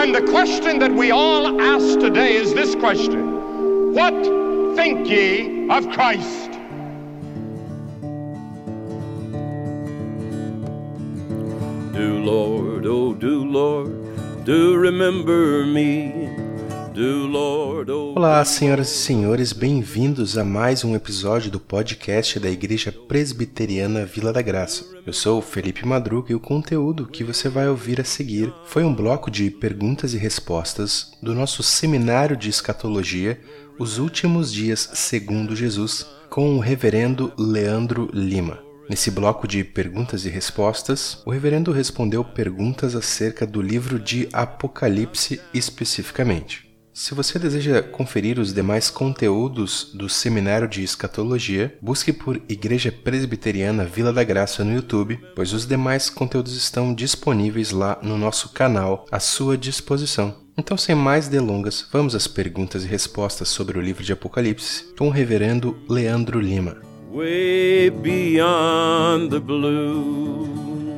And the question that we all ask today is this question What think ye of Christ? Do Lord, oh do Lord, do remember me. Oh Olá, senhoras e senhores, bem-vindos a mais um episódio do podcast da Igreja Presbiteriana Vila da Graça. Eu sou Felipe Madruga e o conteúdo que você vai ouvir a seguir foi um bloco de perguntas e respostas do nosso seminário de escatologia, Os Últimos Dias Segundo Jesus, com o reverendo Leandro Lima. Nesse bloco de perguntas e respostas, o reverendo respondeu perguntas acerca do livro de Apocalipse especificamente. Se você deseja conferir os demais conteúdos do Seminário de Escatologia, busque por Igreja Presbiteriana Vila da Graça no YouTube, pois os demais conteúdos estão disponíveis lá no nosso canal à sua disposição. Então, sem mais delongas, vamos às perguntas e respostas sobre o livro de Apocalipse com o reverendo Leandro Lima. way beyond the blue.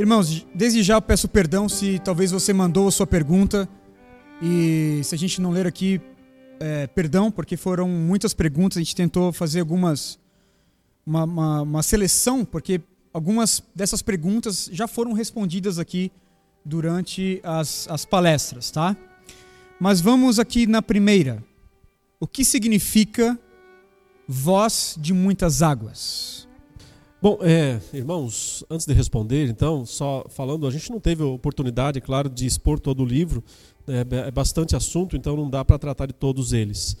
Irmãos, desde já peço perdão se talvez você mandou a sua pergunta e se a gente não ler aqui, é, perdão, porque foram muitas perguntas, a gente tentou fazer algumas, uma, uma, uma seleção, porque algumas dessas perguntas já foram respondidas aqui durante as, as palestras, tá? Mas vamos aqui na primeira. O que significa voz de muitas águas? Bom, é, irmãos, antes de responder, então, só falando, a gente não teve oportunidade, claro, de expor todo o livro, é, é bastante assunto, então não dá para tratar de todos eles.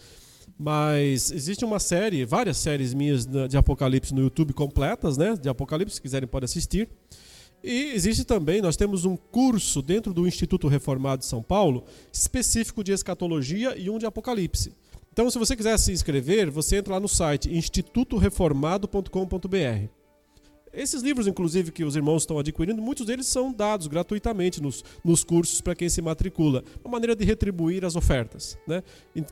Mas existe uma série, várias séries minhas de Apocalipse no YouTube completas, né? De Apocalipse, se quiserem podem assistir. E existe também, nós temos um curso dentro do Instituto Reformado de São Paulo, específico de escatologia e um de Apocalipse. Então, se você quiser se inscrever, você entra lá no site institutoreformado.com.br. Esses livros, inclusive, que os irmãos estão adquirindo, muitos deles são dados gratuitamente nos, nos cursos para quem se matricula. Uma maneira de retribuir as ofertas né,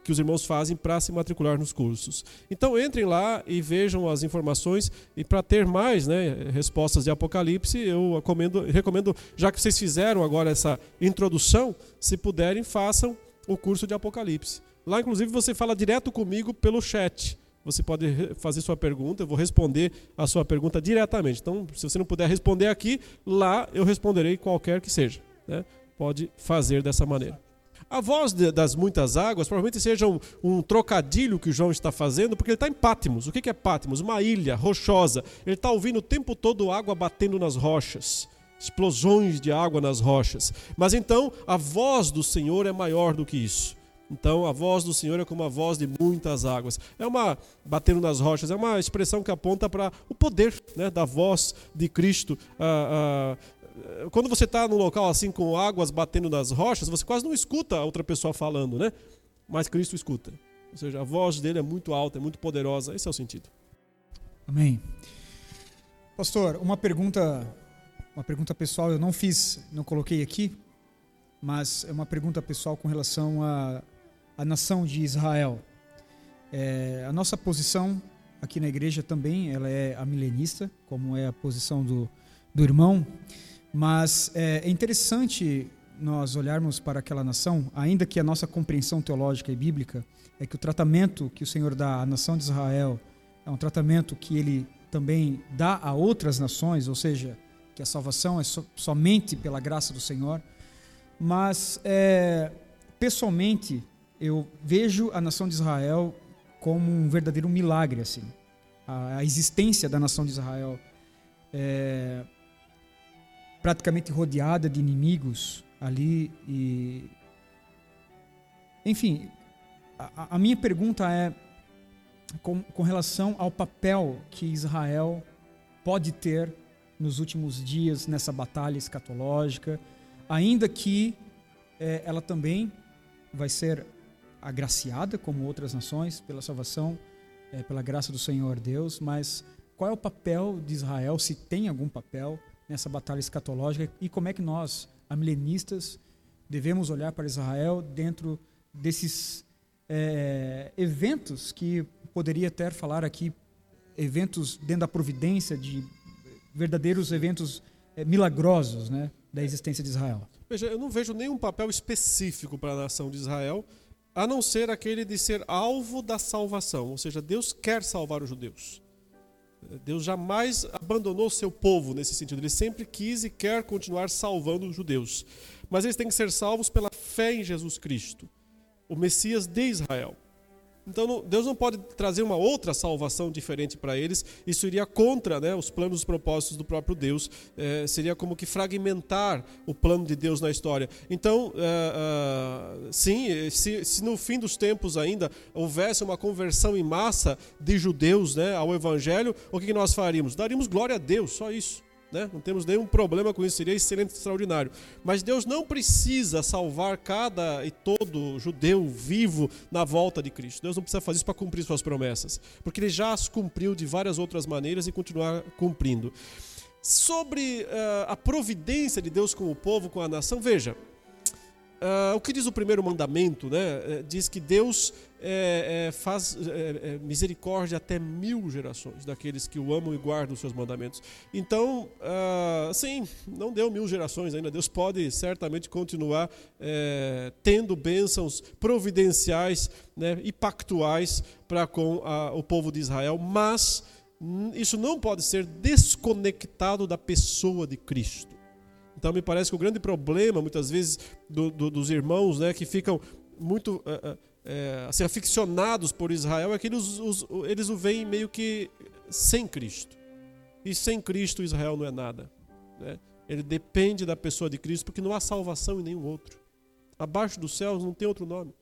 que os irmãos fazem para se matricular nos cursos. Então, entrem lá e vejam as informações. E para ter mais né, respostas de Apocalipse, eu recomendo, recomendo, já que vocês fizeram agora essa introdução, se puderem, façam o curso de Apocalipse. Lá, inclusive, você fala direto comigo pelo chat você pode fazer sua pergunta, eu vou responder a sua pergunta diretamente. Então, se você não puder responder aqui, lá eu responderei qualquer que seja. Né? Pode fazer dessa maneira. A voz de, das muitas águas provavelmente seja um, um, trocadilho que o João está fazendo, porque ele está em Pátimos. O que é Pátimos? Uma ilha rochosa. Ele está ouvindo o tempo todo água batendo nas rochas explosões de água nas rochas. Mas então a voz do Senhor é maior do que isso. Então, a voz do Senhor é como a voz de muitas águas. É uma, batendo nas rochas, é uma expressão que aponta para o poder né, da voz de Cristo. Ah, ah, quando você está num local assim com águas batendo nas rochas, você quase não escuta a outra pessoa falando, né? Mas Cristo escuta. Ou seja, a voz dele é muito alta, é muito poderosa. Esse é o sentido. Amém. Pastor, uma pergunta, uma pergunta pessoal, eu não fiz, não coloquei aqui, mas é uma pergunta pessoal com relação a a nação de Israel. É, a nossa posição aqui na igreja também ela é a milenista, como é a posição do, do irmão, mas é, é interessante nós olharmos para aquela nação, ainda que a nossa compreensão teológica e bíblica é que o tratamento que o Senhor dá à nação de Israel é um tratamento que ele também dá a outras nações, ou seja, que a salvação é so, somente pela graça do Senhor. Mas, é, pessoalmente, eu vejo a nação de Israel como um verdadeiro milagre, assim. A, existência da nação de Israel é praticamente rodeada de inimigos ali e enfim, a, a minha pergunta é com, com, relação ao papel que Israel pode ter nos últimos dias nessa batalha escatológica, ainda que é, ela também vai ser agraciada como outras nações pela salvação, é, pela graça do Senhor Deus, mas qual é o papel de Israel, se tem algum papel nessa batalha escatológica e como é que nós, amilenistas, devemos olhar para Israel dentro desses é, eventos que poderia até falar aqui, eventos dentro da providência, de verdadeiros eventos é, milagrosos né, da existência de Israel. Veja, eu não vejo nenhum papel específico para a nação de Israel, a não ser aquele de ser alvo da salvação. Ou seja, Deus quer salvar os judeus. Deus jamais abandonou seu povo nesse sentido. Ele sempre quis e quer continuar salvando os judeus. Mas eles têm que ser salvos pela fé em Jesus Cristo, o Messias de Israel. Então Deus não pode trazer uma outra salvação diferente para eles. Isso iria contra né, os planos e propósitos do próprio Deus. É, seria como que fragmentar o plano de Deus na história. Então, é, é, sim, se, se, no fim dos tempos ainda houvesse uma conversão em massa de judeus né, ao Evangelho, o que nós faríamos? Daríamos glória a Deus, só isso. Né? Não temos nenhum problema com isso, seria excelente, extraordinário. Mas Deus não precisa salvar cada e todo judeu vivo na volta de Cristo. Deus não precisa fazer isso para cumprir suas promessas, porque Ele já as cumpriu de várias outras maneiras e continuar cumprindo. Sobre uh, a providência de Deus com o povo, com a nação, veja, Uh, o que diz o primeiro mandamento, né? Diz que Deus é, é, faz é, misericórdia até mil gerações daqueles que o amam e guardam os seus mandamentos. Então, uh, sim, não deu mil gerações ainda. Deus pode certamente continuar tendo bênçãos providenciais né, e pactuais para com a, o povo de Israel, mas isso não pode ser desconectado da pessoa de Cristo. Então me parece que o grande problema, muitas vezes, do, do, dos irmãos né, que ficam muito é, é, assim, aficionados por Israel é que eles, os, eles o veem meio que sem Cristo. E sem Cristo Israel não é nada. Né? Ele depende da pessoa de Cristo porque não há salvação em nenhum outro. Abaixo dos céus não tem outro nome.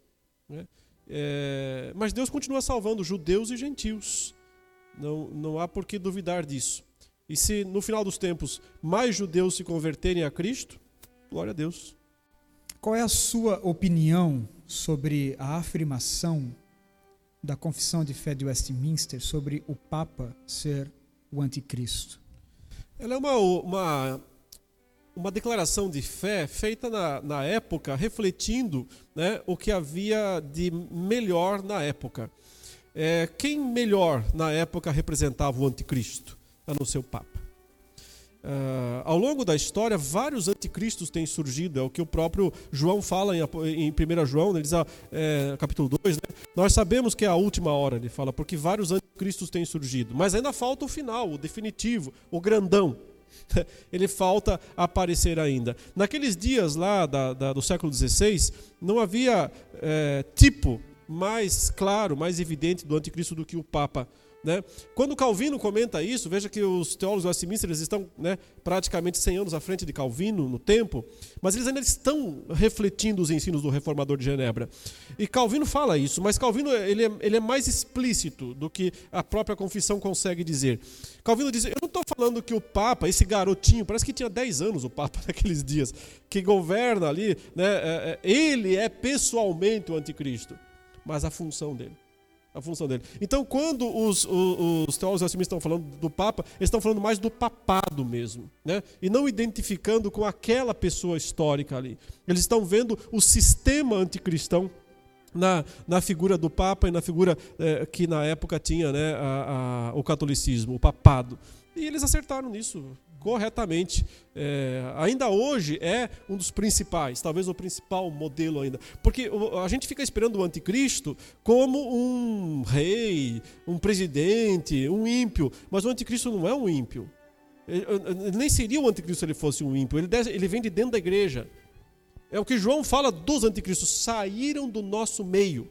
Né? É, mas Deus continua salvando judeus e gentios. Não, não há por que duvidar disso. E se no final dos tempos mais judeus se converterem a Cristo, glória a Deus. Qual é a sua opinião sobre a afirmação da Confissão de Fé de Westminster sobre o Papa ser o anticristo? Ela é uma, uma, uma declaração de fé feita na, na época, refletindo né, o que havia de melhor na época. É, quem melhor na época representava o anticristo? A não ser o Papa. Uh, ao longo da história, vários anticristos têm surgido, é o que o próprio João fala em, em 1 João, ele diz, é, capítulo 2, né? nós sabemos que é a última hora, ele fala, porque vários anticristos têm surgido, mas ainda falta o final, o definitivo, o grandão, ele falta aparecer ainda. Naqueles dias lá da, da, do século XVI, não havia é, tipo mais claro, mais evidente do anticristo do que o Papa né? Quando Calvino comenta isso, veja que os teólogos eles estão né, praticamente 100 anos à frente de Calvino no tempo, mas eles ainda estão refletindo os ensinos do reformador de Genebra. E Calvino fala isso, mas Calvino ele é, ele é mais explícito do que a própria confissão consegue dizer. Calvino diz: Eu não estou falando que o Papa, esse garotinho, parece que tinha 10 anos o Papa naqueles dias, que governa ali, né, é, é, ele é pessoalmente o anticristo, mas a função dele a função dele. Então, quando os, os, os teólogos estão falando do Papa, eles estão falando mais do papado mesmo, né? e não identificando com aquela pessoa histórica ali. Eles estão vendo o sistema anticristão na, na figura do Papa e na figura é, que na época tinha né, a, a, o catolicismo, o papado. E eles acertaram nisso corretamente. É, ainda hoje é um dos principais, talvez o principal modelo ainda. Porque a gente fica esperando o anticristo como um rei, um presidente, um ímpio. Mas o anticristo não é um ímpio. Ele, nem seria o anticristo se ele fosse um ímpio. Ele vem de dentro da igreja. É o que João fala dos anticristos. Saíram do nosso meio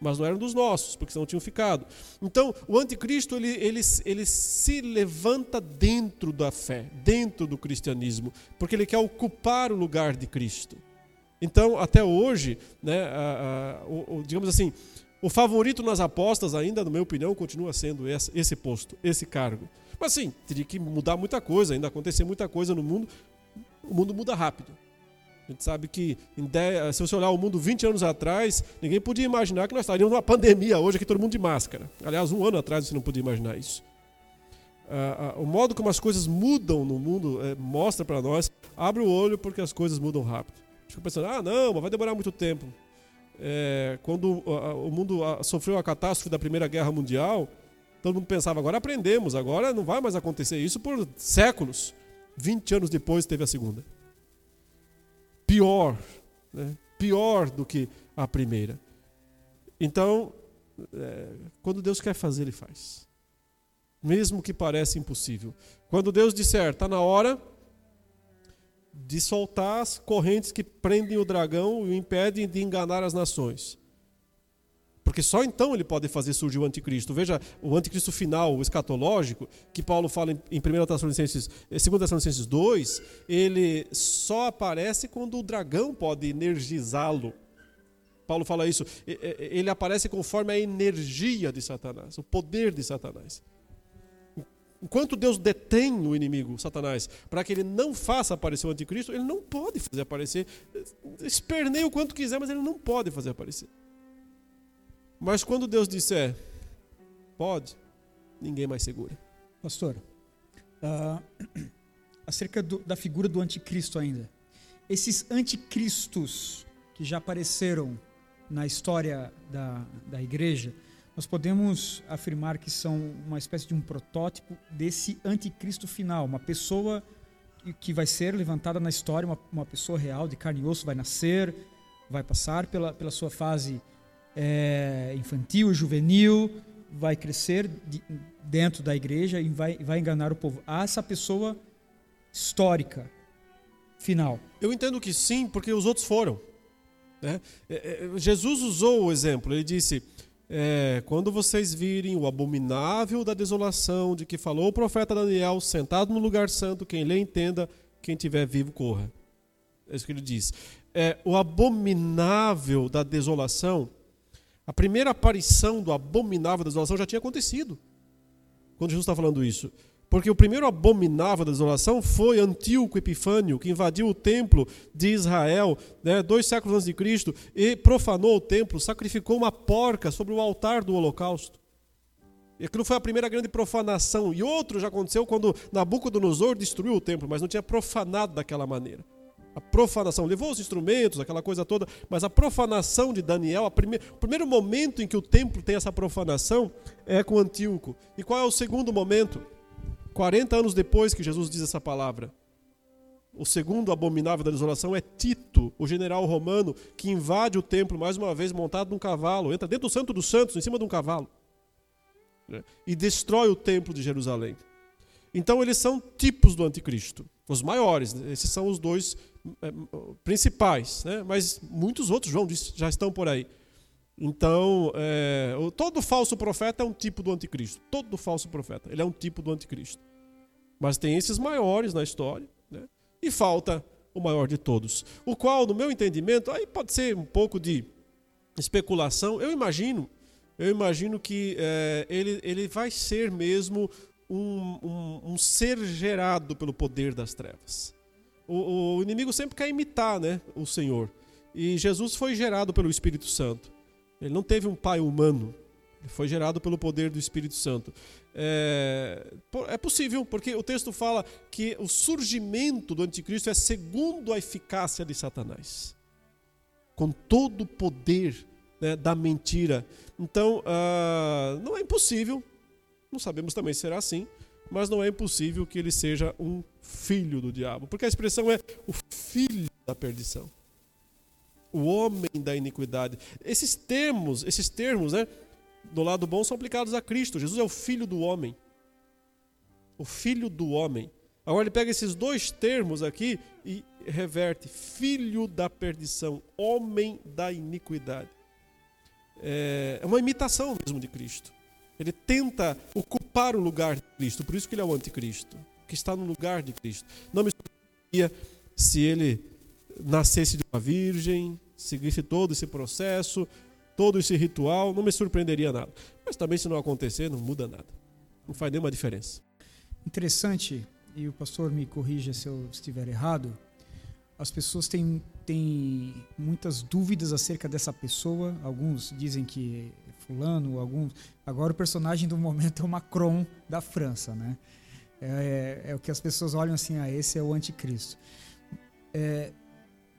mas não eram dos nossos, porque senão tinham ficado. Então, o anticristo ele, ele, ele se levanta dentro da fé, dentro do cristianismo, porque ele quer ocupar o lugar de Cristo. Então, até hoje, né, a, a, o, o, digamos assim, o favorito nas apostas ainda, na minha opinião, continua sendo esse, esse posto, esse cargo. Mas sim, teria que mudar muita coisa, ainda acontecer muita coisa no mundo. O mundo muda rápido. A gente sabe que, se você olhar o mundo 20 anos atrás, ninguém podia imaginar que nós estaríamos numa pandemia hoje, aqui todo mundo de máscara. Aliás, um ano atrás você não podia imaginar isso. Ah, ah, o modo como as coisas mudam no mundo é, mostra para nós, abre o olho porque as coisas mudam rápido. Fica pensando, ah, não, mas vai demorar muito tempo. É, quando o mundo sofreu a catástrofe da Primeira Guerra Mundial, todo mundo pensava, agora aprendemos, agora não vai mais acontecer isso por séculos. 20 anos depois teve a segunda. Pior, né? pior do que a primeira. Então, é, quando Deus quer fazer, Ele faz. Mesmo que pareça impossível. Quando Deus disser, está na hora de soltar as correntes que prendem o dragão e o impedem de enganar as nações. Porque só então ele pode fazer surgir o anticristo. Veja, o anticristo final, o escatológico, que Paulo fala em 1 Tessalonicenses, 2 eh, Tessalonicenses 2, ele só aparece quando o dragão pode energizá-lo. Paulo fala isso. Ele aparece conforme a energia de Satanás, o poder de Satanás. Enquanto Deus detém o inimigo, Satanás, para que ele não faça aparecer o anticristo, ele não pode fazer aparecer. Esperneia o quanto quiser, mas ele não pode fazer aparecer. Mas quando Deus disser, pode, ninguém mais segura. Pastor, uh, acerca do, da figura do anticristo ainda. Esses anticristos que já apareceram na história da, da igreja, nós podemos afirmar que são uma espécie de um protótipo desse anticristo final, uma pessoa que vai ser levantada na história, uma, uma pessoa real, de carne e osso, vai nascer, vai passar pela, pela sua fase é, infantil, juvenil, vai crescer de, dentro da igreja e vai, vai enganar o povo. Há essa pessoa histórica, final. Eu entendo que sim, porque os outros foram. Né? É, é, Jesus usou o exemplo, ele disse: é, quando vocês virem o abominável da desolação de que falou o profeta Daniel, sentado no lugar santo, quem lê entenda, quem tiver vivo corra. É isso que ele diz. É, o abominável da desolação a primeira aparição do abominável da desolação já tinha acontecido. Quando Jesus está falando isso. Porque o primeiro abominável da desolação foi Antíoco Epifânio, que invadiu o templo de Israel, né, dois séculos antes de Cristo, e profanou o templo, sacrificou uma porca sobre o altar do holocausto. E aquilo foi a primeira grande profanação. E outro já aconteceu quando Nabucodonosor destruiu o templo, mas não tinha profanado daquela maneira a profanação. Levou os instrumentos, aquela coisa toda, mas a profanação de Daniel, prime... o primeiro momento em que o templo tem essa profanação é com Antíoco. E qual é o segundo momento? 40 anos depois que Jesus diz essa palavra. O segundo abominável da desolação é Tito, o general romano, que invade o templo mais uma vez montado num cavalo, entra dentro do Santo dos Santos, em cima de um cavalo, né? e destrói o templo de Jerusalém. Então eles são tipos do anticristo, os maiores. Né? Esses são os dois principais, né? mas muitos outros, João disse, já estão por aí. Então, é, todo falso profeta é um tipo do anticristo. Todo falso profeta, ele é um tipo do anticristo. Mas tem esses maiores na história, né? e falta o maior de todos. O qual, no meu entendimento, aí pode ser um pouco de especulação. Eu imagino, eu imagino que é, ele, ele vai ser mesmo um, um, um ser gerado pelo poder das trevas o, o inimigo sempre quer imitar né, o Senhor. E Jesus foi gerado pelo Espírito Santo. Ele não teve um pai humano. Ele foi gerado pelo poder do Espírito Santo. É, é possível, porque o texto fala que o surgimento do anticristo é segundo a eficácia de Satanás. Com todo o poder né, da mentira. Então, uh, não é impossível, não sabemos também se será assim, mas não é impossível que ele seja um filho do diabo, porque a expressão é o filho da perdição. O homem da iniquidade. Esses termos, esses termos, né, do lado bom são aplicados a Cristo. Jesus é o filho do homem. O filho do homem. Agora ele pega esses dois termos aqui e reverte: filho da perdição, homem da iniquidade. É uma imitação mesmo de Cristo. Ele tenta ocupar o lugar de Cristo, por isso que ele é o anticristo, que está no lugar de Cristo. Não me surpreenderia se ele nascesse de uma virgem, seguisse todo esse processo, todo esse ritual, não me surpreenderia nada. Mas também se não acontecer, não muda nada. Não faz nenhuma diferença. Interessante, e o pastor me corrija se eu estiver errado, as pessoas têm, têm muitas dúvidas acerca dessa pessoa. Alguns dizem que fulano, alguns. Agora o personagem do momento é o Macron da França, né? É, é, é o que as pessoas olham assim, ah, esse é o anticristo. É,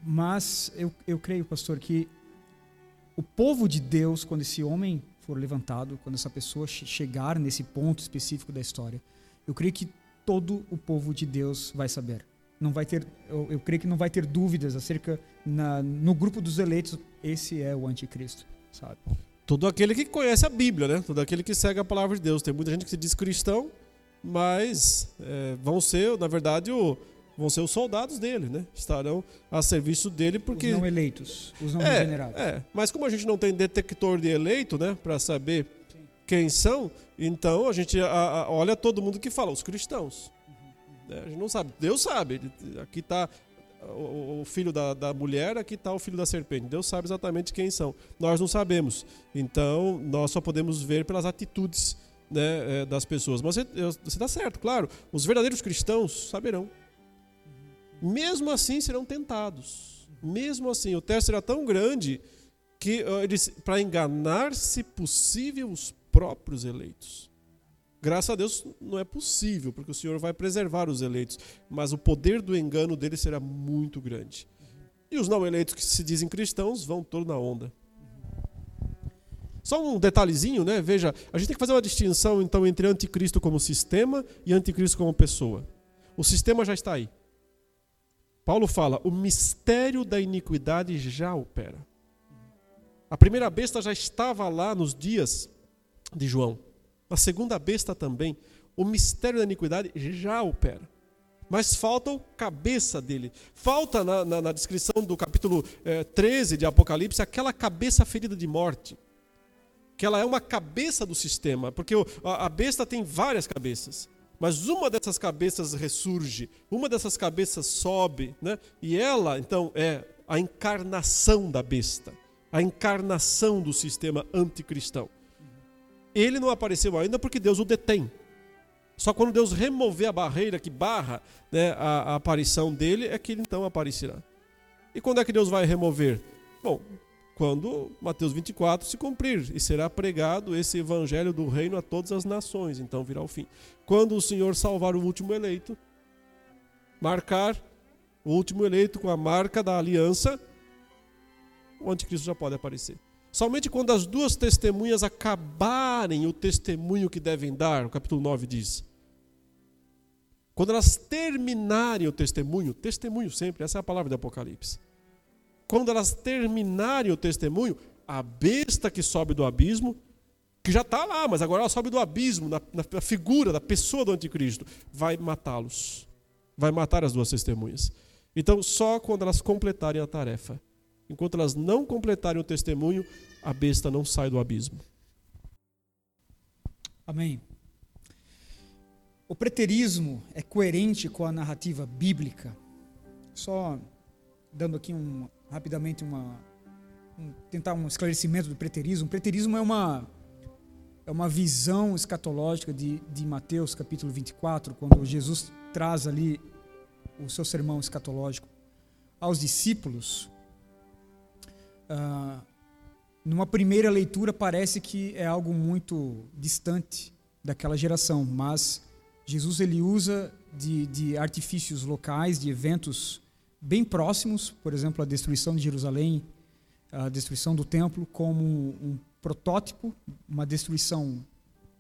mas eu, eu creio, pastor, que o povo de Deus, quando esse homem for levantado, quando essa pessoa chegar nesse ponto específico da história, eu creio que todo o povo de Deus vai saber. Não vai ter, eu, eu creio que não vai ter dúvidas acerca na, no grupo dos eleitos, esse é o anticristo, sabe? Todo aquele que conhece a Bíblia, né? Todo aquele que segue a palavra de Deus. Tem muita gente que se diz cristão, mas é, vão ser, na verdade, o, vão ser os soldados dele, né? Estarão a serviço dele porque os não eleitos, os não é, regenerados. É, mas como a gente não tem detector de eleito, né, para saber Sim. quem são, então a gente a, a, olha todo mundo que fala, os cristãos. Uhum. A gente não sabe, Deus sabe. Aqui está o, filho da, da mulher, aqui está o filho da serpente. Deus sabe exatamente quem são. Nós não sabemos. Então nós só podemos ver pelas atitudes né, é, das pessoas. Mas você está certo, claro. Os verdadeiros cristãos saberão mesmo assim serão tentados. Mesmo assim, o teste será tão grande que para enganar, se possível, os próprios eleitos. Graças a Deus não é possível, porque o Senhor vai preservar os eleitos, mas o poder do engano deles será muito grande. E os não eleitos que se dizem cristãos vão todos na onda. Só um detalhezinho, né? Veja, a gente tem que fazer uma distinção então entre anticristo como sistema e anticristo como pessoa. O sistema já está aí. Paulo fala: o mistério da iniquidade já opera. A primeira besta já estava lá nos dias de João. A segunda besta também. O mistério da iniquidade já opera. Mas falta o cabeça dele. Falta na, na, na descrição do capítulo eh, 13 de Apocalipse aquela cabeça ferida de morte. Que ela é uma cabeça do sistema. Porque a, a besta tem várias cabeças. Mas uma dessas cabeças ressurge, uma dessas cabeças sobe, né? e ela, então, é a encarnação da besta, a encarnação do sistema anticristão. Ele não apareceu ainda porque Deus o detém. Só quando Deus remover a barreira que barra né, a, a aparição dele, é que ele então aparecerá. E quando é que Deus vai remover? Bom, quando Mateus 24 se cumprir e será pregado esse evangelho do reino a todas as nações, então virá o fim. Quando o Senhor salvar o último eleito, marcar o último eleito com a marca da aliança, o anticristo já pode aparecer. Somente quando as duas testemunhas acabarem o testemunho que devem dar, o capítulo 9 diz. Quando elas terminarem o testemunho, testemunho sempre, essa é a palavra do Apocalipse quando elas terminarem o testemunho, a besta que sobe do abismo, que já está lá, mas agora ela sobe do abismo, na, na figura da pessoa do anticristo, vai matá-los. Vai matar as duas testemunhas. Então, só quando elas completarem a tarefa. Enquanto elas não completarem o testemunho, a besta não sai do abismo. Amém. O preterismo é coerente com a narrativa bíblica. Só dando aqui um, rapidamente uma um, tentar um esclarecimento do preterismo. O preterismo é uma é uma visão escatológica de, de Mateus capítulo 24, quando Jesus traz ali o seu sermão escatológico aos discípulos. Ah, numa primeira leitura parece que é algo muito distante daquela geração, mas Jesus ele usa de, de artifícios locais, de eventos bem próximos, por exemplo, a destruição de Jerusalém, a destruição do templo, como um protótipo, uma destruição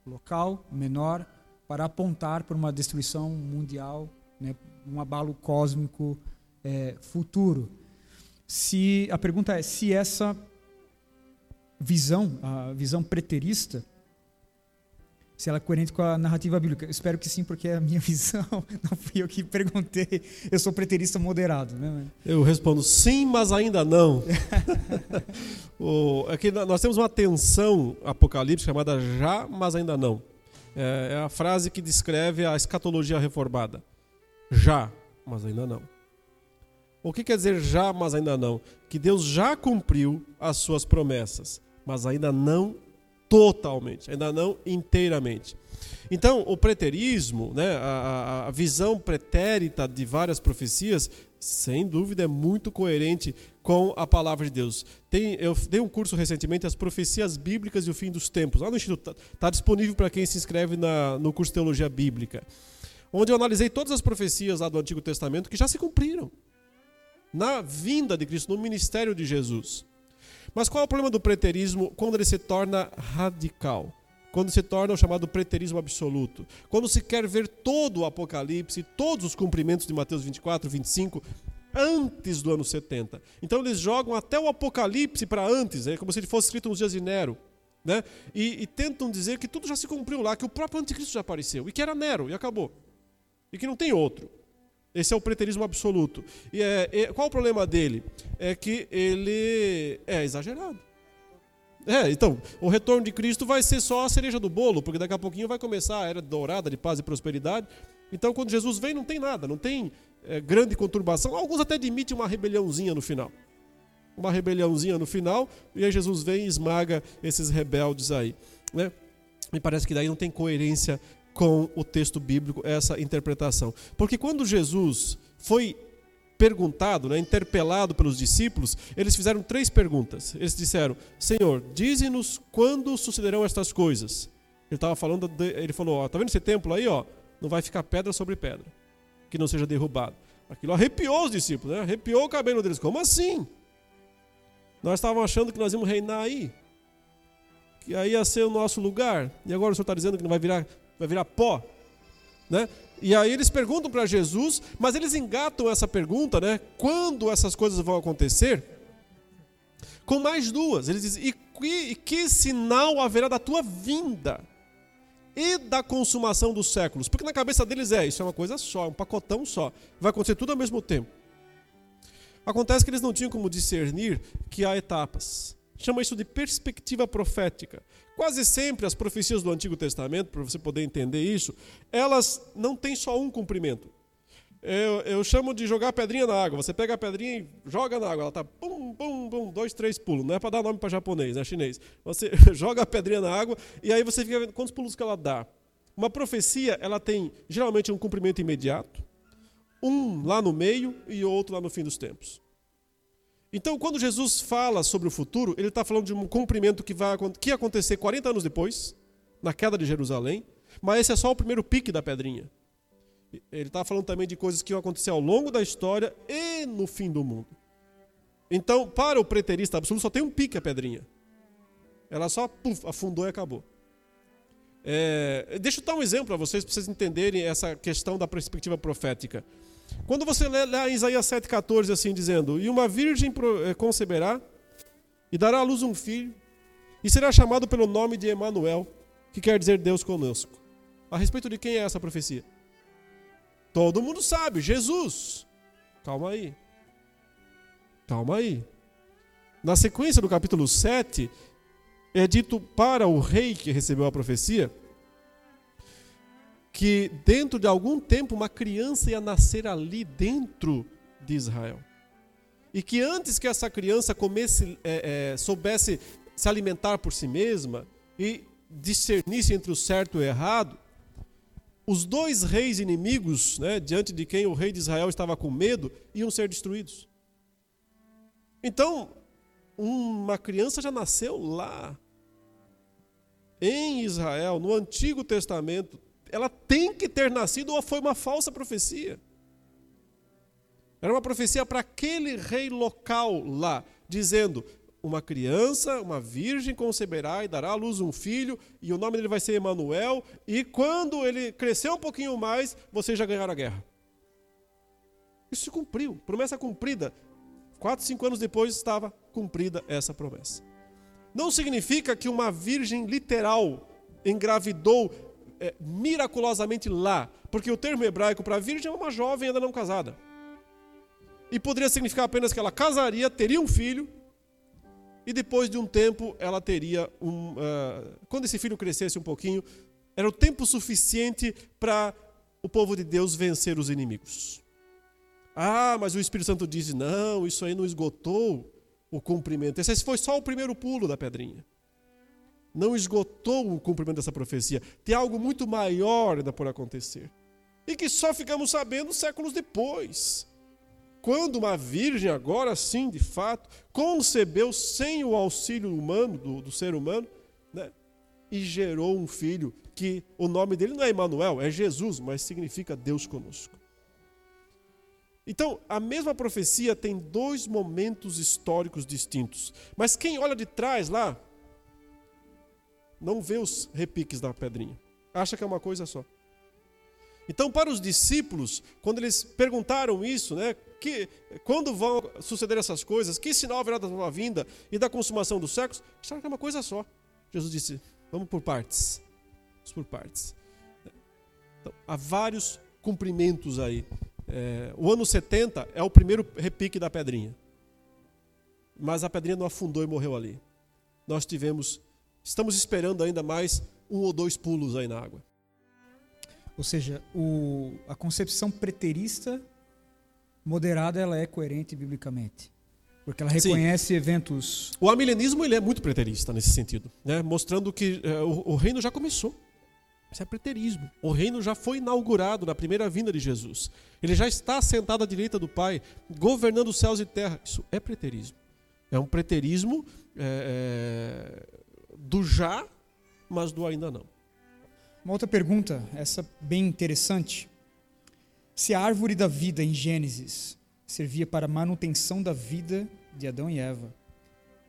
local, menor, para apontar para uma destruição mundial, né, um abalo cósmico é, futuro. Se a pergunta é se essa visão, a visão preterista, se ela é coerente com a narrativa bíblica. Eu espero que sim, porque é a minha visão, não fui eu que perguntei. Eu sou preterista moderado. Né? Eu respondo sim, mas ainda não. o, é que nós temos uma tensão apocalíptica chamada já, mas ainda não. É, é a frase que descreve a escatologia reformada. Já, mas ainda não. O que quer dizer já, mas ainda não? Que Deus já cumpriu as suas promessas, mas ainda não totalmente, ainda não inteiramente. Então, o preterismo, né, a, a, visão pretérita de várias profecias, sem dúvida é muito coerente com a palavra de Deus. Tem, eu dei um curso recentemente, As Profecias Bíblicas e o Fim dos Tempos. Lá no Instituto, está tá disponível para quem se inscreve na, no curso de Teologia Bíblica. Onde eu analisei todas as profecias lá do Antigo Testamento que já se cumpriram. Na vinda de Cristo, no ministério de Jesus. Mas qual é o problema do preterismo quando ele se torna radical? Quando se torna o chamado preterismo absoluto. Quando se quer ver todo o Apocalipse, todos os cumprimentos de Mateus 24, 25, antes do ano 70. Então eles jogam até o Apocalipse para antes, é como se ele fosse escrito nos dias de Nero. Né? E, e, tentam dizer que tudo já se cumpriu lá, que o próprio anticristo já apareceu, e que era Nero, e acabou. E que não tem outro. Esse é o preterismo absoluto. E é, qual o problema dele? É que ele é exagerado. É, então, o retorno de Cristo vai ser só a cereja do bolo, porque daqui a pouquinho vai começar a era dourada de paz e prosperidade. Então, quando Jesus vem, não tem nada, não tem é, grande conturbação. Alguns até admitem uma rebeliãozinha no final. Uma rebeliãozinha no final, e aí Jesus vem e esmaga esses rebeldes aí. Né? Me parece que daí não tem coerência com o texto bíblico, essa interpretação. Porque quando Jesus foi perguntado, né, interpelado pelos discípulos, eles fizeram três perguntas. Eles disseram: Senhor, dize-nos quando sucederão estas coisas. Ele estava falando, de, ele falou: ó, tá vendo esse templo aí, ó? Não vai ficar pedra sobre pedra, que não seja derrubado. Aquilo arrepiou os discípulos, né? arrepiou o cabelo deles. Como assim? Nós estávamos achando que nós íamos reinar aí, que aí ia ser o nosso lugar, e agora o senhor está dizendo que não vai virar vai virar pó, né? E aí eles perguntam para Jesus, mas eles engatam essa pergunta, né? Quando essas coisas vão acontecer? Com mais duas. Eles dizem: e que, e que sinal haverá da tua vinda e da consumação dos séculos? Porque na cabeça deles é isso é uma coisa só, um pacotão só. Vai acontecer tudo ao mesmo tempo. Acontece que eles não tinham como discernir que há etapas. Chama isso de perspectiva profética. Quase sempre as profecias do Antigo Testamento, para você poder entender isso, elas não têm só um cumprimento. Eu, eu, chamo de jogar pedrinha na água. Você pega a pedrinha e joga na água. Ela tá pum, pum, pum, dois, três pulos. Não é para dar nome para japonês, né? Chinês. Você joga a pedrinha na água e aí você fica vendo quantos pulos que ela dá. Uma profecia, ela tem geralmente um cumprimento imediato, um lá no meio e outro lá no fim dos tempos. Então, quando Jesus fala sobre o futuro, ele está falando de um cumprimento que vai que acontecer 40 anos depois, na queda de Jerusalém, mas esse é só o primeiro pique da pedrinha. Ele está falando também de coisas que iam acontecer ao longo da história e no fim do mundo. Então, para o preterista absoluto, só tem um pique a pedrinha. Ela só puff, afundou e acabou. É, deixa eu dar um exemplo para vocês, para vocês entenderem essa questão da perspectiva profética. Quando você lê lá em Isaías 7,14 assim dizendo: E uma virgem eh, conceberá e dará à luz um filho, e será chamado pelo nome de Emanuel, que quer dizer Deus conosco. A respeito de quem é essa profecia? Todo mundo sabe, Jesus. Calma aí. Calma aí. Na sequência do capítulo 7, é dito para o rei que recebeu a profecia que dentro de algum tempo uma criança ia nascer ali dentro de Israel. E que antes que essa criança comece, é, é, soubesse se alimentar por si mesma e discernisse entre o certo e o errado, os dois reis inimigos, né, diante de quem o rei de Israel estava com medo, iam ser destruídos. Então, uma criança já nasceu lá, em Israel, no Antigo Testamento, ela tem que ter nascido ou foi uma falsa profecia. Era uma profecia para aquele rei local lá, dizendo: uma criança, uma virgem conceberá e dará à luz um filho, e o nome dele vai ser Emanuel, e quando ele crescer um pouquinho mais, vocês já ganharam a guerra. Isso se cumpriu, promessa cumprida. Quatro, cinco anos depois estava cumprida essa promessa. Não significa que uma virgem literal engravidou é, miraculosamente lá, porque o termo hebraico para virgem é uma jovem ainda não casada. E poderia significar apenas que ela casaria, teria um filho, e depois de um tempo ela teria um. Uh, quando esse filho crescesse um pouquinho, era o tempo suficiente para o povo de Deus vencer os inimigos. Ah, mas o Espírito Santo diz: não, isso aí não esgotou o cumprimento. Esse foi só o primeiro pulo da pedrinha não esgotou o cumprimento dessa profecia. Tem algo muito maior ainda por acontecer. E que só ficamos sabendo séculos depois. Quando uma virgem, agora sim, de fato, concebeu sem o auxílio humano, do, do ser humano, né, e gerou um filho que o nome dele não é Emanuel, é Jesus, mas significa Deus conosco. Então, a mesma profecia tem dois momentos históricos distintos. Mas quem olha de trás lá, não vê os repiques da pedrinha. Acha que é uma coisa só. Então, para os discípulos, quando eles perguntaram isso, né, que, quando vão suceder essas coisas, que sinal haverá da nova vinda e da consumação dos séculos, acharam que é uma coisa só. Jesus disse: vamos por partes. Vamos por partes. Então, há vários cumprimentos aí. É, o ano 70 é o primeiro repique da pedrinha. Mas a pedrinha não afundou e morreu ali. Nós tivemos, estamos esperando ainda mais um ou dois pulos aí na água. Ou seja, o, a concepção preterista moderada ela é coerente biblicamente. Porque ela reconhece Sim. eventos. O amilenismo ele é muito preterista nesse sentido, né? mostrando que é, o, o reino já começou. Isso é preterismo. O reino já foi inaugurado na primeira vinda de Jesus. Ele já está sentado à direita do Pai, governando os céus e terra. Isso é preterismo. É um preterismo é, é, do já, mas do ainda não. Uma outra pergunta, essa bem interessante. Se a árvore da vida em Gênesis servia para a manutenção da vida de Adão e Eva,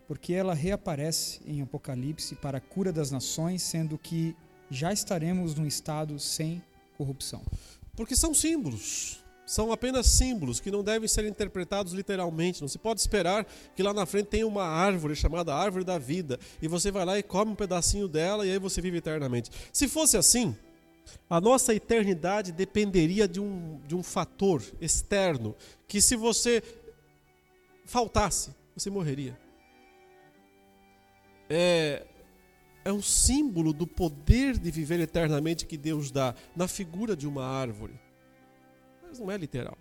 porque ela reaparece em Apocalipse para a cura das nações, sendo que já estaremos num estado sem corrupção. Porque são símbolos. São apenas símbolos que não devem ser interpretados literalmente. Não se pode esperar que lá na frente tenha uma árvore chamada árvore da vida e você vai lá e come um pedacinho dela e aí você vive eternamente. Se fosse assim, a nossa eternidade dependeria de um, de um fator externo que, se você faltasse, você morreria. É, é um símbolo do poder de viver eternamente que Deus dá na figura de uma árvore. Mas não é literal.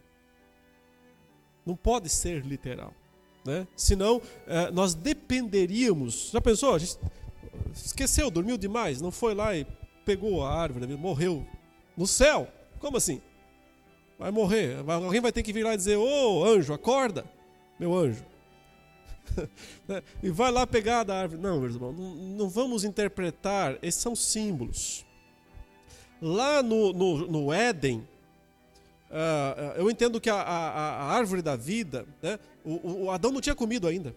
Não pode ser literal. Né? Senão, é, nós dependeríamos. Já pensou? A gente esqueceu, dormiu demais, não foi lá e pegou a árvore, morreu no céu. Como assim? Vai morrer. Alguém vai ter que vir lá e dizer: Ô oh, anjo, acorda, meu anjo. Né? e vai lá pegar da árvore. Não, meus irmãos, não, não vamos interpretar, esses são símbolos. Lá no, no, no Éden, uh, eu entendo que a, a, a, árvore da vida, né? o, o Adão não tinha comido ainda.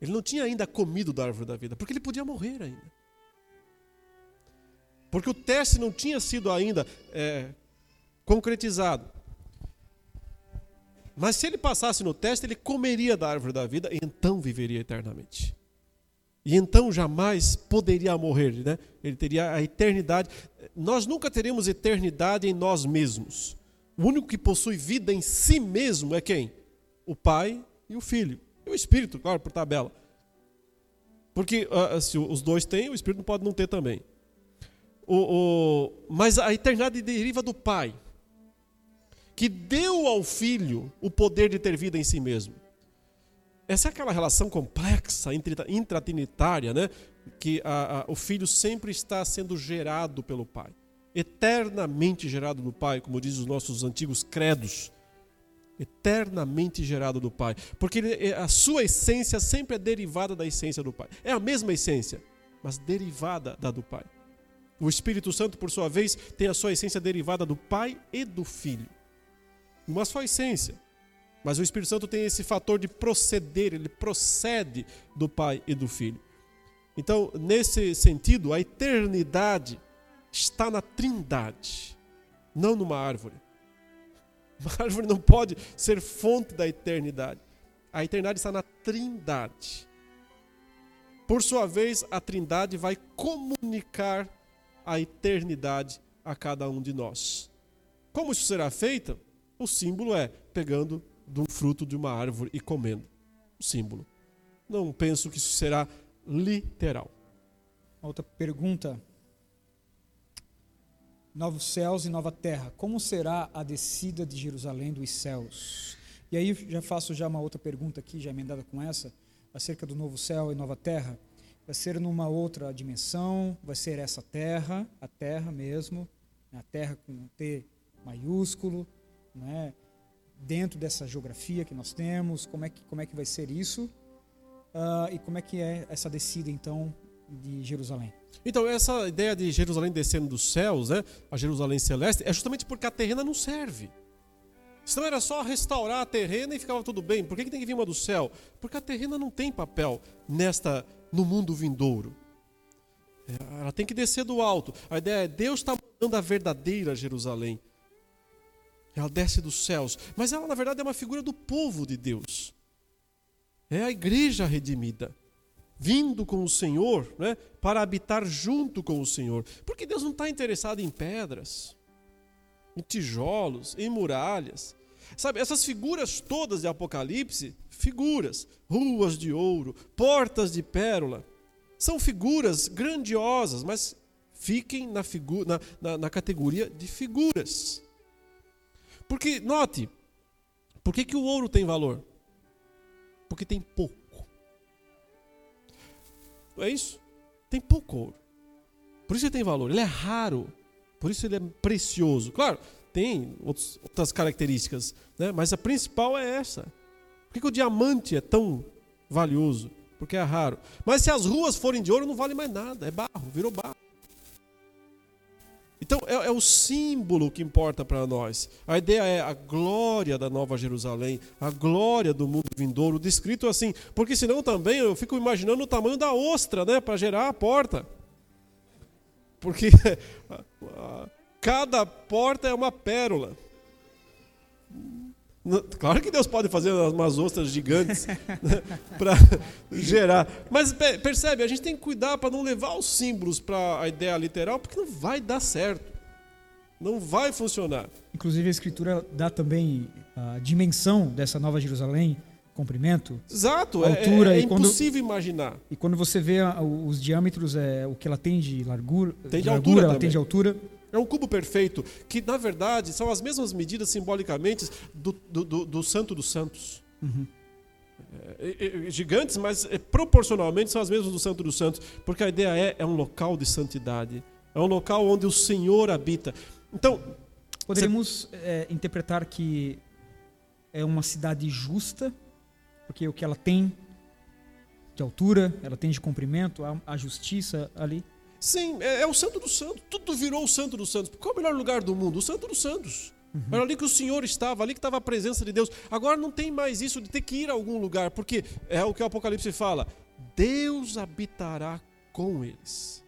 Ele não tinha ainda comido da árvore da vida, porque ele podia morrer ainda. Porque o teste não tinha sido ainda é, concretizado. Mas se ele passasse no teste, ele comeria da árvore da vida e então viveria eternamente. E então jamais poderia morrer, né? Ele teria a eternidade. Nós nunca teremos eternidade em nós mesmos. O único que possui vida em si mesmo é quem? O Pai e o Filho. E o Espírito, claro, por tabela. Porque uh, se os dois têm, o Espírito pode não ter também. O, o, mas a eternidade deriva do Pai que deu ao filho o poder de ter vida em si mesmo. Essa é aquela relação complexa, intratrinitária, né? Que a, a, o filho sempre está sendo gerado pelo pai, eternamente gerado do pai, como diz os nossos antigos credos. Eternamente gerado do pai, porque ele, a sua essência sempre é derivada da essência do pai. É a mesma essência, mas derivada da do pai. O Espírito Santo, por sua vez, tem a sua essência derivada do pai e do filho uma só essência. Mas o Espírito Santo tem esse fator de proceder, ele procede do Pai e do Filho. Então, nesse sentido, a eternidade está na Trindade, não numa árvore. Uma árvore não pode ser fonte da eternidade. A eternidade está na Trindade. Por sua vez, a Trindade vai comunicar a eternidade a cada um de nós. Como isso será feito? O símbolo é pegando um fruto de uma árvore e comendo. O símbolo. Não penso que isso será literal. Outra pergunta. Novos céus e nova terra. Como será a descida de Jerusalém dos céus? E aí já faço já uma outra pergunta aqui, já emendada com essa, acerca do novo céu e nova terra. Vai ser numa outra dimensão? Vai ser essa terra, a terra mesmo, a terra com T maiúsculo? né, dentro dessa geografia que nós temos, como é que, como é que vai ser isso uh, e como é que é essa descida então de Jerusalém? Então, essa ideia de Jerusalém descendo dos céus, né, a Jerusalém celeste, é justamente porque a terrena não serve. Senão era só restaurar a terrena e ficava tudo bem. Por que, que tem que vir uma do céu? Porque a terrena não tem papel nesta no mundo vindouro. É, ela tem que descer do alto. A ideia é Deus está mandando a verdadeira Jerusalém. Ela desce dos céus. Mas ela, na verdade, é uma figura do povo de Deus. É a igreja redimida. Vindo com o Senhor, né, para habitar junto com o Senhor. Porque Deus não está interessado em pedras, em tijolos, em muralhas. Sabe, essas figuras todas de Apocalipse, figuras, ruas de ouro, portas de pérola, são figuras grandiosas, mas fiquem na, na, na, na categoria de figuras. Porque, note, por que, que o ouro tem valor? Porque tem pouco. Não é isso? Tem pouco ouro. Por isso ele tem valor. Ele é raro. Por isso ele é precioso. Claro, tem outros, outras características, né? mas a principal é essa. Por que, que o diamante é tão valioso? Porque é raro. Mas se as ruas forem de ouro, não vale mais nada. É barro, virou barro. Então é, é, o símbolo que importa para nós. A ideia é a glória da Nova Jerusalém, a glória do mundo vindouro, descrito assim. Porque senão também eu fico imaginando o tamanho da ostra, né, para gerar a porta. Porque cada porta é uma pérola. Claro que Deus pode fazer umas ostras gigantes né, para gerar. Mas percebe, a gente tem que cuidar para não levar os símbolos para a ideia literal, porque não vai dar certo. Não vai funcionar. Inclusive a Escritura dá também a dimensão dessa nova Jerusalém, comprimento, Exato, é, altura. É, é, é impossível imaginar. E quando você vê os diâmetros, é, o que ela tem de largura, tem de, largura, altura, ela também. tem de altura. É um cubo perfeito, que na verdade são as mesmas medidas simbolicamente do, do, do, do Santo dos Santos. Uhum. É, é, gigantes, mas é, proporcionalmente são as mesmas do Santo dos Santos, porque a ideia é, é um local de santidade, é um local onde o Senhor habita. Então. Poderíamos cê... interpretar que é uma cidade justa, porque o que ela tem de altura, ela tem de comprimento, a, a justiça ali. Sim, é, é, o Santo dos Santos. Tudo virou o Santo dos Santos. Qual é o melhor lugar do mundo? O Santo dos Santos. Uhum. Era ali que o Senhor estava, ali que estava a presença de Deus. Agora não tem mais isso de ter que ir a algum lugar, porque é o que o Apocalipse fala: Deus habitará com eles.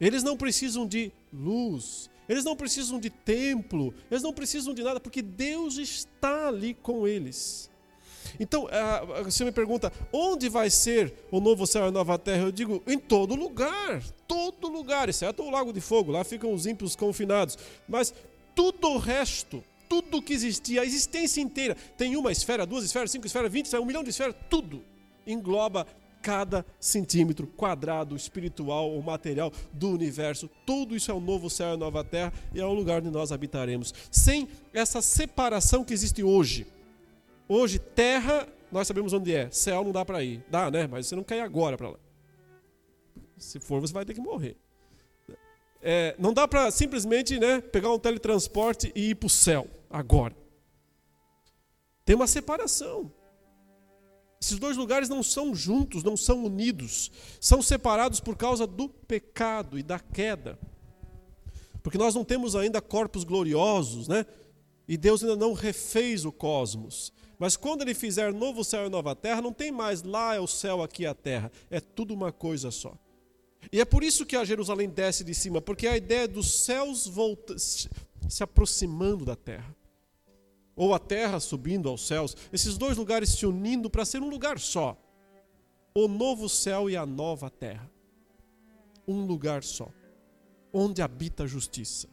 Eles não precisam de luz, eles não precisam de templo, eles não precisam de nada, porque Deus está ali com eles. Então, você me pergunta, onde vai ser o novo céu e a nova terra? Eu digo, em todo lugar, todo lugar, exceto o lago de fogo, lá ficam os ímpios confinados. Mas tudo o resto, tudo que existia, a existência inteira, tem uma esfera, duas esferas, cinco esferas, vinte esferas, um milhão de esferas, tudo engloba cada centímetro quadrado espiritual ou material do universo. Tudo isso é o novo céu e a nova terra e é o lugar onde nós habitaremos. Sem essa separação que existe hoje Hoje, terra, nós sabemos onde é. Céu não dá para ir. Dá, né? Mas você não quer ir agora para lá. Se for, você vai ter que morrer. É, não dá para simplesmente né, pegar um teletransporte e ir para o céu agora. Tem uma separação. Esses dois lugares não são juntos, não são unidos. São separados por causa do pecado e da queda. Porque nós não temos ainda corpos gloriosos, né? E Deus ainda não refez o cosmos. Mas quando ele fizer novo céu e nova terra, não tem mais lá é o céu, aqui é a terra. É tudo uma coisa só. E é por isso que a Jerusalém desce de cima, porque a ideia dos céus volta, se aproximando da terra. Ou a terra subindo aos céus, esses dois lugares se unindo para ser um lugar só. O novo céu e a nova terra. Um lugar só. Onde habita a justiça.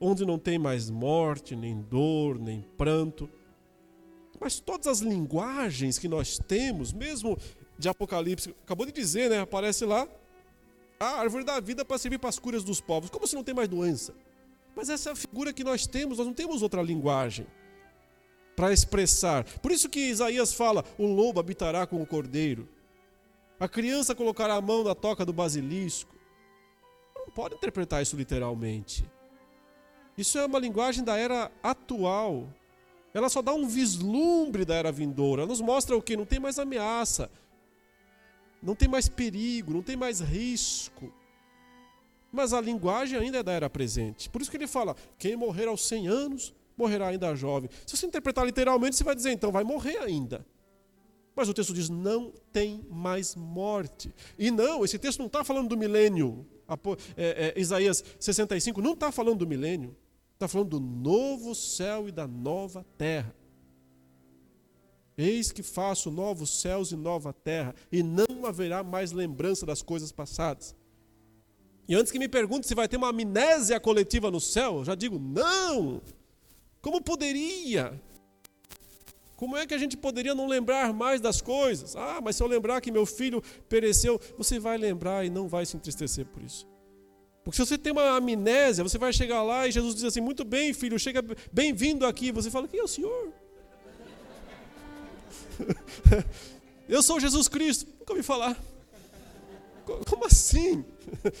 Onde não tem mais morte, nem dor, nem pranto mas todas as linguagens que nós temos, mesmo de Apocalipse, acabou de dizer, né? Aparece lá a árvore da vida para servir para as curas dos povos. Como se não tem mais doença? Mas essa é a figura que nós temos, nós não temos outra linguagem para expressar. Por isso que Isaías fala: o lobo habitará com o cordeiro, a criança colocará a mão na toca do basilisco. Não pode interpretar isso literalmente. Isso é uma linguagem da era atual, ela só dá um vislumbre da era vindoura. Ela nos mostra o que? Não tem mais ameaça. Não tem mais perigo, não tem mais risco. Mas a linguagem ainda é da era presente. Por isso que ele fala: quem morrer aos 100 anos, morrerá ainda jovem. Se você interpretar literalmente, você vai dizer, então vai morrer ainda. Mas o texto diz: não tem mais morte. E não, esse texto não está falando do milênio. É, é, Isaías 65 não está falando do milênio. Está falando do novo céu e da nova terra. Eis que faço novos céus e nova terra, e não haverá mais lembrança das coisas passadas. E antes que me pergunte se vai ter uma amnésia coletiva no céu, eu já digo: não! Como poderia? Como é que a gente poderia não lembrar mais das coisas? Ah, mas se eu lembrar que meu filho pereceu, você vai lembrar e não vai se entristecer por isso. Porque se você tem uma amnésia, você vai chegar lá e Jesus diz assim: Muito bem, filho, chega bem-vindo aqui. Você fala: Quem é o Senhor? Eu sou Jesus Cristo. Nunca ouvi falar. Como assim?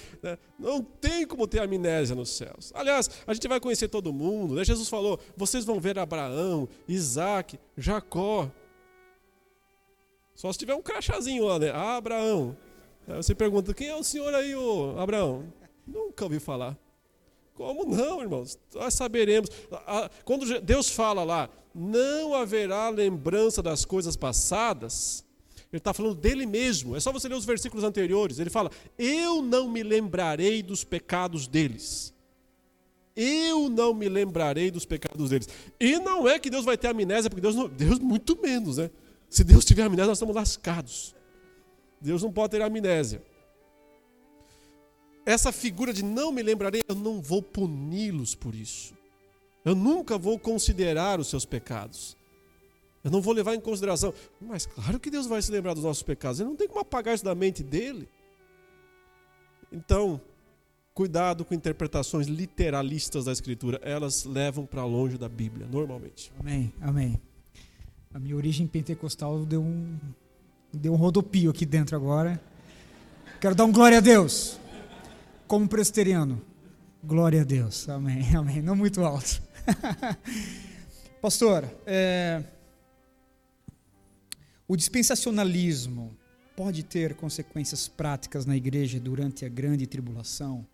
Não tem como ter amnésia nos céus. Aliás, a gente vai conhecer todo mundo. Né? Jesus falou: vocês vão ver Abraão, Isaac, Jacó. Só se tiver um crachazinho lá, né? Ah, Abraão. Aí você pergunta: quem é o senhor aí, ô Abraão? Nunca ouvi falar. Como não, irmãos? Nós saberemos. Quando Deus fala lá, não haverá lembrança das coisas passadas, ele está falando dele mesmo. É só você ler os versículos anteriores. Ele fala: Eu não me lembrarei dos pecados deles. Eu não me lembrarei dos pecados deles. E não é que Deus vai ter amnésia, porque Deus, não, Deus muito menos, né? Se Deus tiver amnésia, nós estamos lascados. Deus não pode ter amnésia. Essa figura de não me lembrarei, eu não vou puni-los por isso. Eu nunca vou considerar os seus pecados. Eu não vou levar em consideração. Mas claro que Deus vai se lembrar dos nossos pecados. Ele não tem como apagar isso da mente dele. Então, cuidado com interpretações literalistas da Escritura. Elas levam para longe da Bíblia, normalmente. Amém, amém. A minha origem pentecostal deu um, deu um rodopio aqui dentro agora. Quero dar um glória a Deus. Como presteriano. Glória a Deus. Amém, amém. Não muito alto. Pastor, é o dispensacionalismo pode ter consequências práticas na igreja durante a grande tribulação?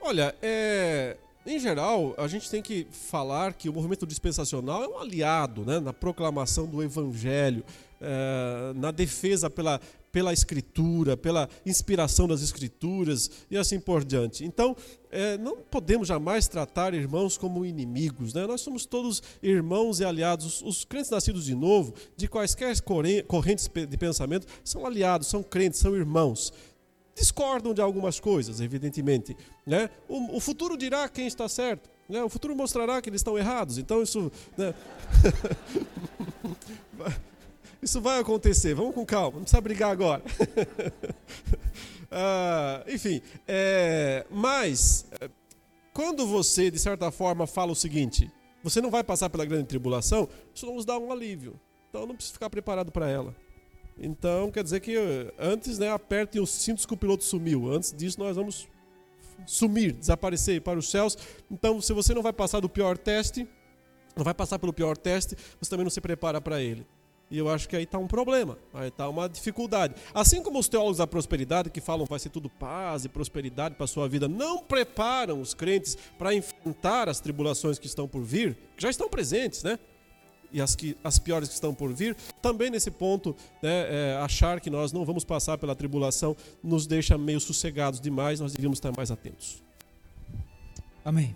Olha, é, em geral, a gente tem que falar que o movimento dispensacional é um aliado né, na proclamação do evangelho, é, na defesa pela, pela escritura, pela inspiração das escrituras e assim por diante. Então, é, não podemos jamais tratar irmãos como inimigos. Né? Nós somos todos irmãos e aliados. Os, crentes nascidos de novo, de quaisquer correntes de pensamento, são aliados, são crentes, são irmãos discordam de algumas coisas, evidentemente. Né? O, o, futuro dirá quem está certo. Né? O futuro mostrará que eles estão errados. Então isso. Né? Isso vai acontecer, vamos com calma, não precisa brigar agora. uh, enfim, é, mas quando você, de certa forma, fala o seguinte: você não vai passar pela grande tribulação, isso nos dá um alívio. Então não precisa ficar preparado para ela. Então quer dizer que antes, né, apertem os cintos que o piloto sumiu. Antes disso, nós vamos sumir, desaparecer para os céus. Então, se você não vai passar do pior teste, não vai passar pelo pior teste, você também não se prepara para ele. E eu acho que aí está um problema, aí está uma dificuldade. Assim como os teólogos da prosperidade que falam vai ser tudo paz e prosperidade para a sua vida, não preparam os crentes para enfrentar as tribulações que estão por vir, que já estão presentes, né? E as, que, as piores que estão por vir, também nesse ponto, né, é, achar que nós não vamos passar pela tribulação nos deixa meio sossegados demais, nós devíamos estar mais atentos. Amém.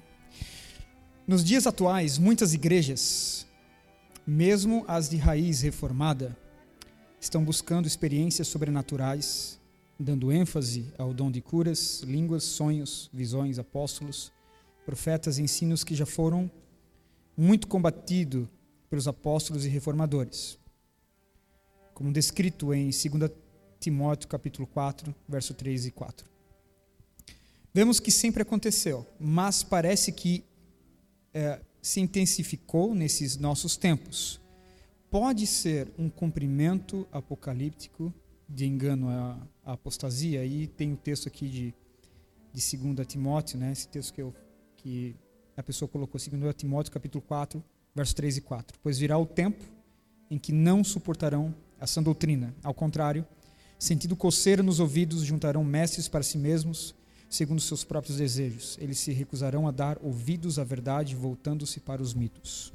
Nos dias atuais, muitas igrejas mesmo as de raiz reformada, estão buscando experiências sobrenaturais, dando ênfase ao dom de curas, línguas, sonhos, visões, apóstolos, profetas e ensinos que já foram muito combatidos pelos apóstolos e reformadores. Como descrito em 2 Timóteo capítulo 4, verso 3 e 4. Vemos que sempre aconteceu, mas parece que é, se intensificou nesses nossos tempos. Pode ser um cumprimento apocalíptico de engano à, apostasia. Aí tem o texto aqui de, de 2 Timóteo, né? esse texto que, eu, que a pessoa colocou, 2 Timóteo capítulo 4, verso 3 e 4. Pois virá o tempo em que não suportarão a sã doutrina. Ao contrário, Sentindo coceira nos ouvidos, juntarão mestres para si mesmos, segundo seus próprios desejos. Eles se recusarão a dar ouvidos à verdade, voltando-se para os mitos.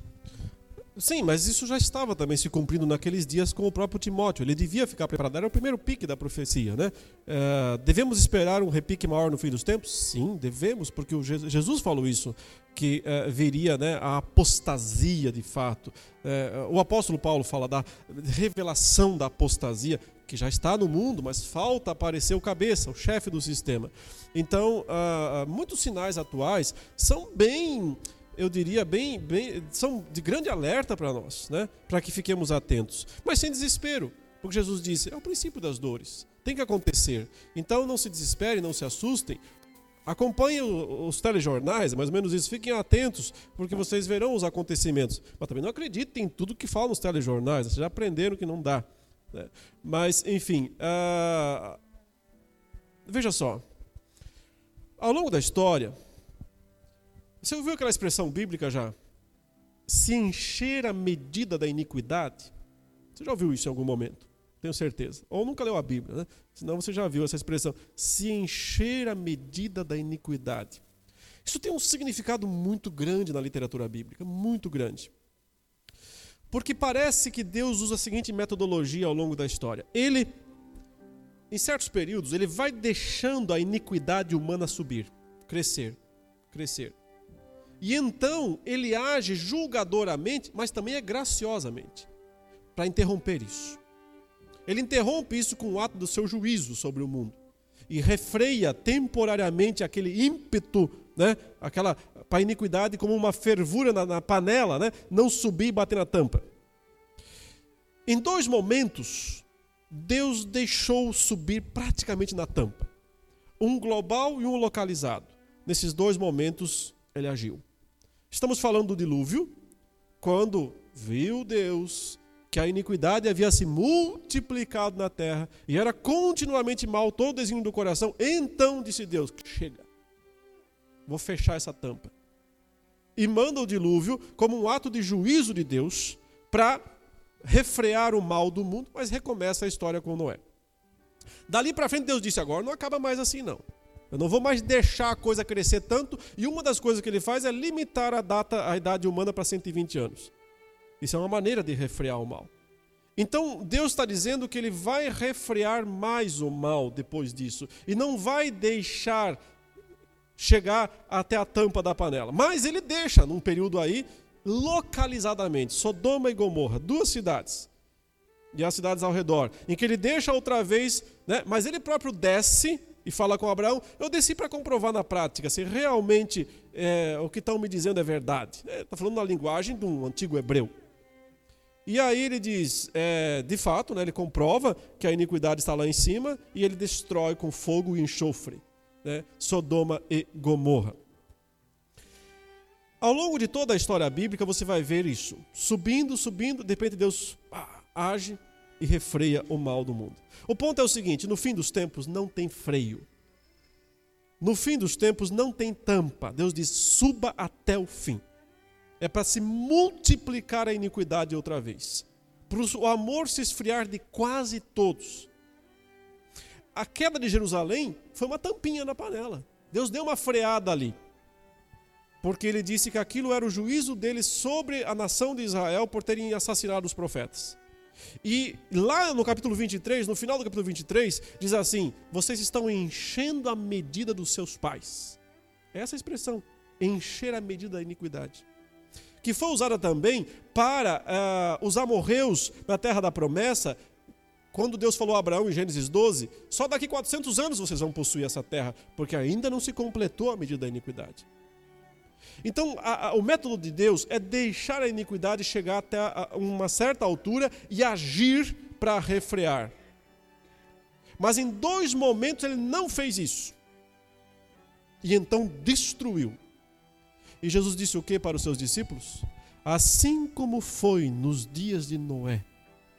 Sim, mas isso já estava também se cumprindo naqueles dias com o próprio Timóteo. Ele devia ficar preparado. Era o primeiro pique da profecia, né? É, devemos esperar um repique maior no fim dos tempos? Sim, devemos, porque Jesus falou isso, que é, viria né, a apostasia de fato. É, o apóstolo Paulo fala da revelação da apostasia, que já está no mundo, mas falta aparecer o cabeça, o chefe do sistema. Então, uh, muitos sinais atuais são bem eu diria, bem, bem são de grande alerta para nós, né? para que fiquemos atentos, mas sem desespero, porque Jesus disse: é o princípio das dores, tem que acontecer. Então não se desesperem, não se assustem. Acompanhem os telejornais, mais ou menos isso, fiquem atentos, porque vocês verão os acontecimentos. Mas também não acreditem em tudo que falam nos telejornais, vocês já aprenderam que não dá. Né? Mas, enfim, uh... veja só. Ao longo da história, você ouviu aquela expressão bíblica já? Se encher a medida da iniquidade? Você já ouviu isso em algum momento? Tenho certeza. Ou nunca leu a Bíblia, né? Senão você já viu essa expressão. Se encher a medida da iniquidade. Isso tem um significado muito grande na literatura bíblica, muito grande. Porque parece que Deus usa a seguinte metodologia ao longo da história. Ele, em certos períodos, ele vai deixando a iniquidade humana subir, crescer, crescer. E então ele age julgadoramente, mas também é graciosamente, para interromper isso. Ele interrompe isso com o ato do seu juízo sobre o mundo e refreia temporariamente aquele ímpeto, né, aquela para a iniquidade como uma fervura na, na panela, né, não subir e bater na tampa. Em dois momentos, Deus deixou subir praticamente na tampa, um global e um localizado. Nesses dois momentos, ele agiu. Estamos falando do dilúvio, quando viu Deus que a iniquidade havia se multiplicado na terra e era continuamente mal todo o desígnio do coração, então disse Deus: chega, vou fechar essa tampa. E manda o dilúvio como um ato de juízo de Deus para refrear o mal do mundo, mas recomeça a história com Noé. Dali para frente, Deus disse: agora não acaba mais assim, não. Eu não vou mais deixar a coisa crescer tanto, e uma das coisas que ele faz é limitar a data, a idade humana para 120 anos. Isso é uma maneira de refrear o mal. Então, Deus está dizendo que ele vai refrear mais o mal depois disso, e não vai deixar chegar até a tampa da panela. Mas ele deixa, num período aí, localizadamente, Sodoma e Gomorra, duas cidades, e as cidades ao redor, em que ele deixa outra vez, né, mas ele próprio desce e fala com Abraão: Eu desci para comprovar na prática se realmente é, o que estão me dizendo é verdade. Está é, falando na linguagem de um antigo hebreu. E aí ele diz: é, de fato, né, ele comprova que a iniquidade está lá em cima e ele destrói com fogo e enxofre né, Sodoma e Gomorra. Ao longo de toda a história bíblica você vai ver isso. Subindo, subindo, de repente Deus ah, age e refreia o mal do mundo. O ponto é o seguinte: no fim dos tempos não tem freio. No fim dos tempos não tem tampa. Deus diz: suba até o fim. É para se multiplicar a iniquidade outra vez. Para o amor se esfriar de quase todos. A queda de Jerusalém foi uma tampinha na panela. Deus deu uma freada ali. Porque ele disse que aquilo era o juízo dele sobre a nação de Israel por terem assassinado os profetas. E lá no capítulo 23, no final do capítulo 23, diz assim: Vocês estão enchendo a medida dos seus pais. Essa é a expressão, encher a medida da iniquidade. Que foi usada também para uh, os amorreus na terra da promessa, quando Deus falou a Abraão em Gênesis 12: Só daqui 400 anos vocês vão possuir essa terra, porque ainda não se completou a medida da iniquidade. Então, a, a, o método de Deus é deixar a iniquidade chegar até a, uma certa altura e agir para refrear. Mas em dois momentos ele não fez isso. E então destruiu. E Jesus disse o que para os seus discípulos? Assim como foi nos dias de Noé,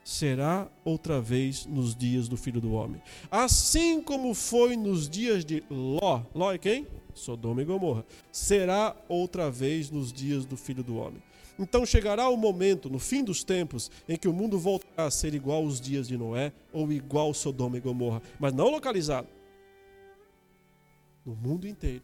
será outra vez nos dias do Filho do Homem. Assim como foi nos dias de Ló. Ló é quem? Sodoma e Gomorra. Será outra vez nos dias do Filho do Homem. Então chegará o momento, no fim dos tempos, em que o mundo voltará a ser igual aos dias de Noé ou igual Sodoma e Gomorra, mas não localizado. No mundo inteiro.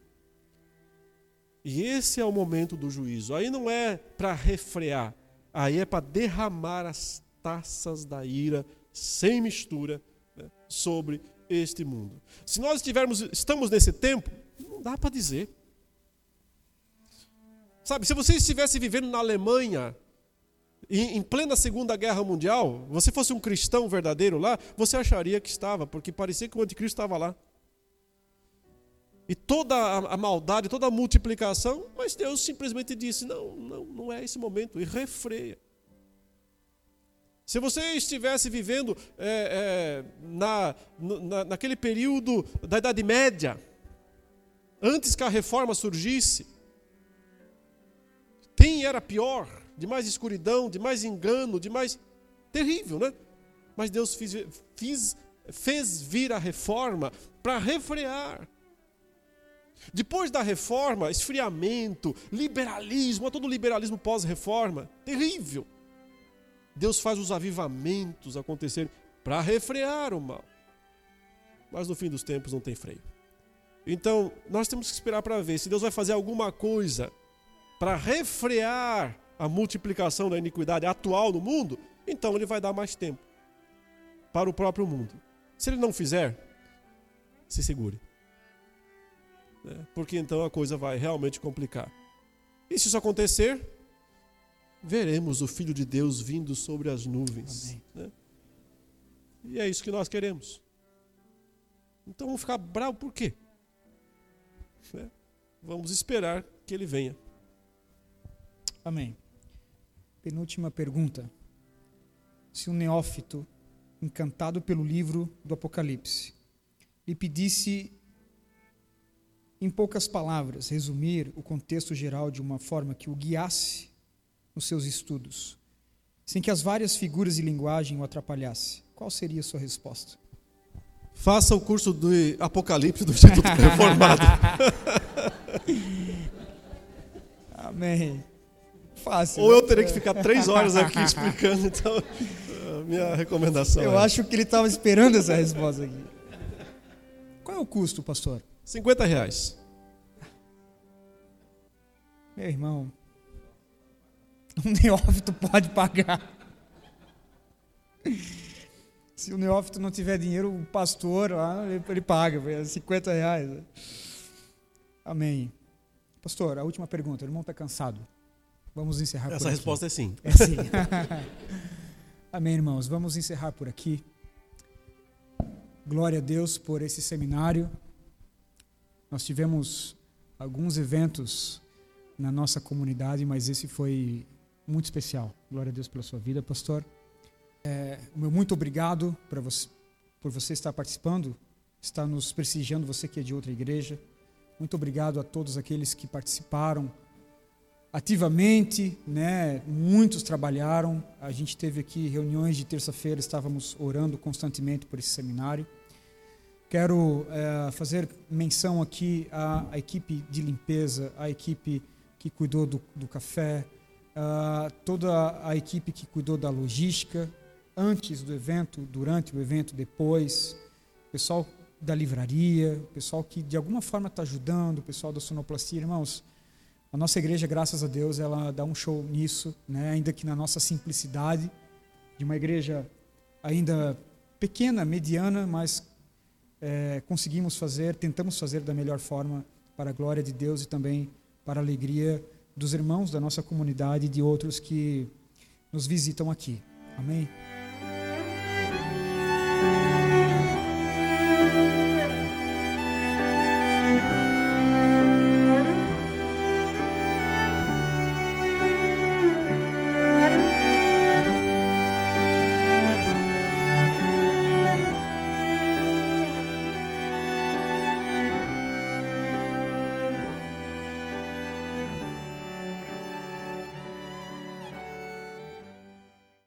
E esse é o momento do juízo. Aí não é para refrear, aí é para derramar as taças da ira sem mistura né, sobre este mundo. Se nós estivermos, estamos nesse tempo, não dá para dizer. Sabe, se você estivesse vivendo na Alemanha, em, plena Segunda Guerra Mundial, você fosse um cristão verdadeiro lá, você acharia que estava, porque parecia que o anticristo estava lá. E toda a, maldade, toda a multiplicação, mas Deus simplesmente disse: não, não, não é esse momento, e refreia. Se você estivesse vivendo é, é, na, na, naquele período da Idade Média, antes que a reforma surgisse, quem era pior? De mais escuridão, de mais engano, de mais. terrível, né? Mas Deus fez, fez, vir a reforma para refrear. Depois da reforma, esfriamento, liberalismo, todo liberalismo pós-reforma, terrível. Deus faz os avivamentos acontecerem para refrear o mal. Mas no fim dos tempos não tem freio. Então, nós temos que esperar para ver se Deus vai fazer alguma coisa para refrear a multiplicação da iniquidade atual no mundo, então ele vai dar mais tempo para o próprio mundo. Se ele não fizer, se segure. Né? Porque então a coisa vai realmente complicar. E se isso acontecer, veremos o Filho de Deus vindo sobre as nuvens. Né? E é isso que nós queremos. Então vamos ficar bravo por quê? Né? Vamos esperar que ele venha. Amém. Penúltima pergunta. Se um neófito, encantado pelo livro do Apocalipse, lhe pedisse, em poucas palavras, resumir o contexto geral de uma forma que o guiasse nos seus estudos, sem que as várias figuras de linguagem o atrapalhasse, qual seria a sua resposta? Faça o curso do Apocalipse do Instituto Reformado. Amém. Fácil. Ou eu teria que ficar três horas aqui explicando, então, minha recomendação. Eu é. acho que ele estava esperando essa resposta aqui. Qual é o custo, pastor? 50 reais. Meu irmão, um neófito pode pagar. Se o neófito não tiver dinheiro, o pastor ele, paga, 50 reais. Amém. Pastor, a última pergunta. O irmão está cansado. Vamos encerrar Essa resposta é sim. É sim. Amém, irmãos. Vamos encerrar por aqui. Glória a Deus por esse seminário. Nós tivemos alguns eventos na nossa comunidade, mas esse foi muito especial. Glória a Deus pela sua vida, pastor. É, meu muito obrigado você, por você estar participando, estar nos prestigiando, você que é de outra igreja. Muito obrigado a todos aqueles que participaram ativamente, né? Muitos trabalharam. A gente teve aqui reuniões de terça-feira, estávamos orando constantemente por esse seminário. Quero é, fazer menção aqui à, à, equipe de limpeza, à equipe que cuidou do, do café, uh, toda a equipe que cuidou da logística, antes do evento, durante o evento, depois, o pessoal da livraria, o pessoal que de alguma forma está ajudando, o pessoal da sonoplastia, irmãos. A nossa igreja, graças a Deus, ela dá um show nisso, né? ainda que na nossa simplicidade, de uma igreja ainda pequena, mediana, mas é, conseguimos fazer, tentamos fazer da melhor forma para a glória de Deus e também para a alegria dos irmãos da nossa comunidade e de outros que nos visitam aqui. Amém?